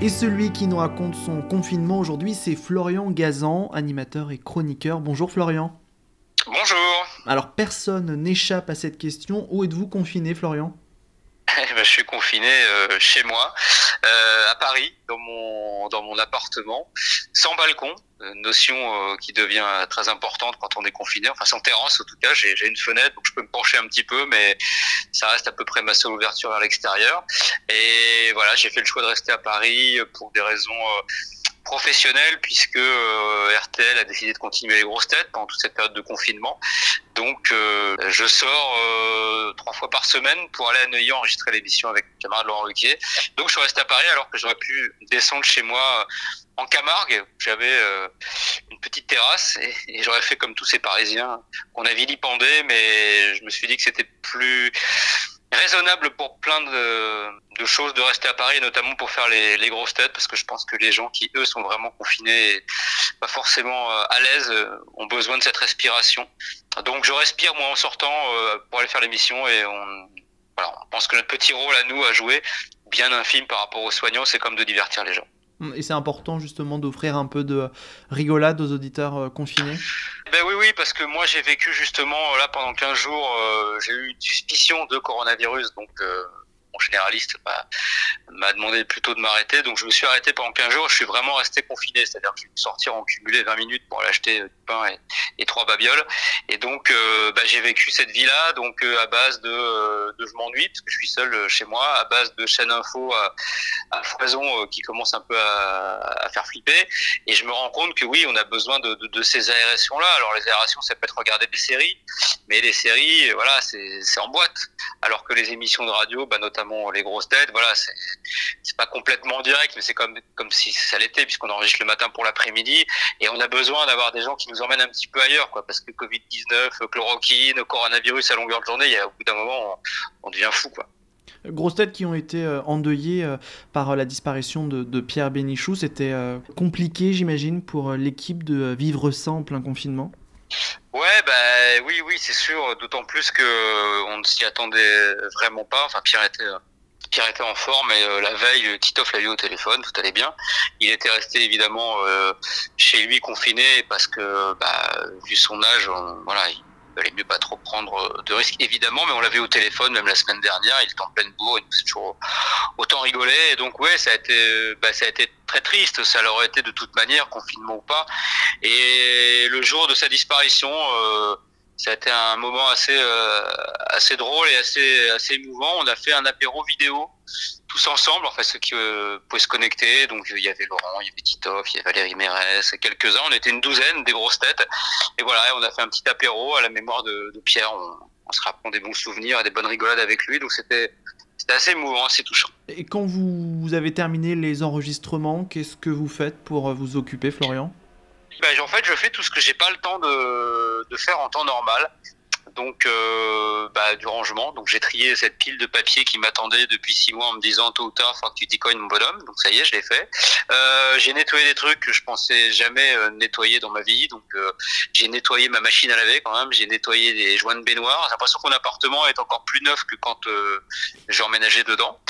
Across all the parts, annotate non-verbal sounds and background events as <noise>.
Et celui qui nous raconte son confinement aujourd'hui, c'est Florian Gazan, animateur et chroniqueur. Bonjour Florian. Bonjour. Alors personne n'échappe à cette question. Où êtes-vous confiné Florian? <laughs> Eh ben, Je suis confiné euh, chez moi, à Paris, dans mon, dans mon appartement, sans balcon, notion euh, qui devient très importante quand on est confiné, enfin sans terrasse en tout cas, j'ai une fenêtre donc je peux me pencher un petit peu, mais ça reste à peu près ma seule ouverture vers l'extérieur. Et voilà, j'ai fait le choix de rester à Paris pour des raisons euh, professionnelles puisque euh, RTL a décidé de continuer les grosses têtes pendant toute cette période de confinement. Donc je sors trois fois par semaine pour aller à Neuilly enregistrer l'émission avec mon camarade Laurent Ruquier. Donc je suis resté à Paris alors que j'aurais pu descendre chez moi en Camargue, j'avais euh, une petite terrasse et, j'aurais fait comme tous ces Parisiens qu'on a vilipendé, mais je me suis dit que c'était plus raisonnable pour plein de, choses de rester à Paris, notamment pour faire les, grosses têtes, parce que je pense que les gens qui, eux, sont vraiment confinés, pas forcément euh, à l'aise, euh, ont besoin de cette respiration. Donc je respire, moi, en sortant pour aller faire l'émission et on, voilà, on pense que notre petit rôle à nous à jouer, bien infime par rapport aux soignants, c'est comme de divertir les gens. Et c'est important justement d'offrir un peu de rigolade aux auditeurs euh, confinés ben oui, oui, parce que moi j'ai vécu justement là pendant 15 jours, euh, j'ai eu une suspicion de coronavirus, donc euh, mon généraliste m'a demandé plutôt de m'arrêter. Donc je me suis arrêté pendant 15 jours. Je suis vraiment resté confiné, c'est-à-dire que je suis sortir en cumulé 20 minutes pour aller acheter et, trois babioles. Et donc euh, bah, j'ai vécu cette vie-là, donc euh, à base de, euh, de je m'ennuie parce que je suis seul chez moi, à base de chaînes info à, à foison qui commence un peu à, faire flipper. Et je me rends compte que oui, on a besoin de, ces aérations-là. Alors les aérations, ça peut être regarder des séries, mais les séries, voilà, c'est en boîte. Alors que les émissions de radio, bah, notamment les grosses têtes. Voilà, c'est pas complètement direct, mais c'est comme comme si ça l'était puisqu'on enregistre le matin pour l'après-midi et on a besoin d'avoir des gens qui nous emmènent un petit peu ailleurs, quoi, parce que Covid 19, chloroquine, coronavirus à longueur de journée, il y a, au bout d'un moment, on, devient fou, quoi. Grosses têtes qui ont été euh, endeuillées euh, par la disparition de, Pierre Bénichou, c'était euh, compliqué, j'imagine, pour l'équipe de vivre ça en plein confinement? Ouais, bah oui, oui, c'est sûr. D'autant plus que euh, on ne s'y attendait vraiment pas. Enfin, Pierre était euh, Pierre était en forme et euh, la veille, Titoff l'a eu au téléphone, tout allait bien. Il était resté évidemment chez lui confiné parce que, bah, vu son âge, voilà, valait mieux pas trop prendre euh, de risques, évidemment, mais on l'avait au téléphone même la semaine dernière, il était en pleine bourre, il nous toujours autant rigolé, et donc ouais, ça a été, bah, ça a été très triste, ça l'aurait été de toute manière, confinement ou pas, et le jour de sa disparition, euh, ça a été un moment assez euh, assez drôle et assez assez émouvant. On a fait un apéro vidéo tous ensemble, enfin ceux qui euh, pouvaient se connecter. Donc il y avait Laurent, il y avait Titoff, il y avait Valérie Mérès, quelques-uns. On était une douzaine, des grosses têtes. Et voilà, on a fait un petit apéro à la mémoire de, Pierre. On, se rappelant des bons souvenirs et des bonnes rigolades avec lui. Donc c'était c'était assez émouvant, assez touchant. Et quand vous avez terminé les enregistrements, qu'est-ce que vous faites pour vous occuper, Florian? Ben, en fait, je fais tout ce que j'ai pas le temps de, de faire en temps normal. Donc, euh, bah, du rangement. Donc, j'ai trié cette pile de papier qui m'attendait depuis six mois en me disant tôt ou tard, faut que tu t'y mon bonhomme. Donc, ça y est, je l'ai fait. Euh, j'ai nettoyé des trucs que je pensais jamais euh, nettoyer dans ma vie. Donc, euh, j'ai nettoyé ma machine à laver quand même. J'ai nettoyé des joints de baignoire. J'ai l'impression que mon appartement est encore plus neuf que quand euh, j'ai emménagé dedans.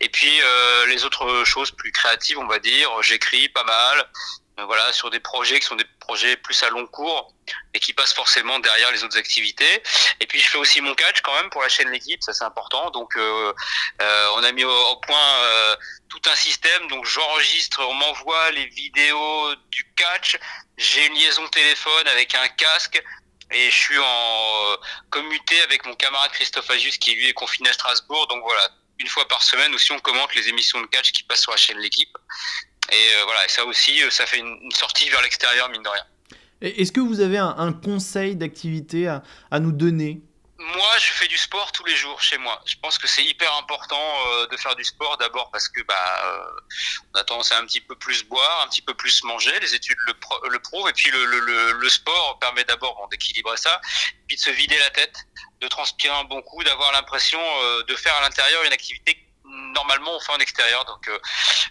Et puis, les autres choses plus créatives, on va dire, j'écris pas mal. Euh, voilà, sur des projets qui sont des projets plus à long cours et qui passent forcément derrière les autres activités. Et puis je fais aussi mon catch quand même pour la chaîne l'équipe, ça c'est important. Donc euh, euh, on a mis au, point euh, tout un système. Donc j'enregistre, on m'envoie les vidéos du catch. J'ai une liaison téléphone avec un casque. Et je suis en commuté avec mon camarade Christophe Agius qui lui est confiné à Strasbourg. Donc voilà, une fois par semaine aussi on commente les émissions de catch qui passent sur la chaîne l'équipe. Et euh, voilà, ça aussi, euh, ça fait une, sortie vers l'extérieur, mine de rien. Est-ce que vous avez un, conseil d'activité à, nous donner? Moi, je fais du sport tous les jours chez moi. Je pense que c'est hyper important euh, de faire du sport d'abord parce que bah euh, on a tendance à un petit peu plus boire, un petit peu plus manger. Les études le, le prouvent et puis le, le, le sport permet d'abord bon, d'équilibrer ça, puis de se vider la tête, de transpirer un bon coup, d'avoir l'impression euh, de faire à l'intérieur une activité normalement on fait en extérieur. Donc euh,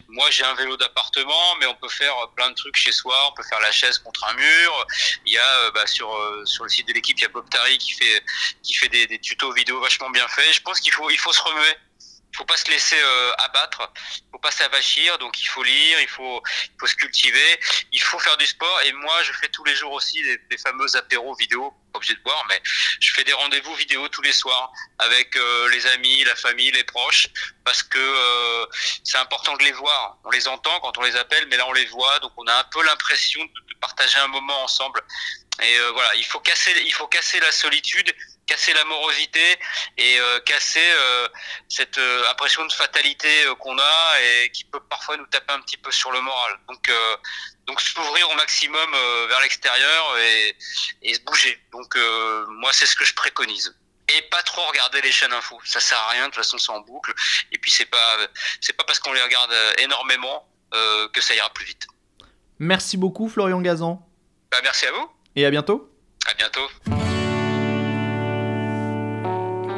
moi j'ai un vélo d'appartement, mais on peut faire plein de trucs chez soi. On peut faire la chaise contre un mur. Il y a euh, bah, sur euh, sur le site de l'équipe, il y a Bob Tari qui fait qui fait des, tutos vidéo vachement bien faits. Je pense qu'il faut il faut se remuer il faut pas se laisser euh, abattre, il faut pas s'avachir, donc il faut lire, il faut, il faut se cultiver, il faut faire du sport. Et moi, je fais tous les jours aussi des fameux apéros vidéo, obligé de boire, mais je fais des rendez-vous vidéo tous les soirs avec euh, les amis, la famille, les proches, parce que euh, c'est important de les voir. On les entend quand on les appelle, mais là on les voit, donc on a un peu l'impression de partager un moment ensemble. Et euh, voilà, il faut casser, il faut casser la solitude, casser l'amorosité et euh, casser euh, cette euh, impression de fatalité qu'on a et qui peut parfois nous taper un petit peu sur le moral. Donc, donc s'ouvrir au maximum vers l'extérieur et, et, se bouger. Donc moi, c'est ce que je préconise. Et pas trop regarder les chaînes info. Ça sert à rien. De toute façon, c'est en boucle. Et puis c'est pas, c'est pas parce qu'on les regarde énormément que ça ira plus vite. Merci beaucoup, Florian Gazan. Bah, merci à vous. Et à bientôt. À bientôt.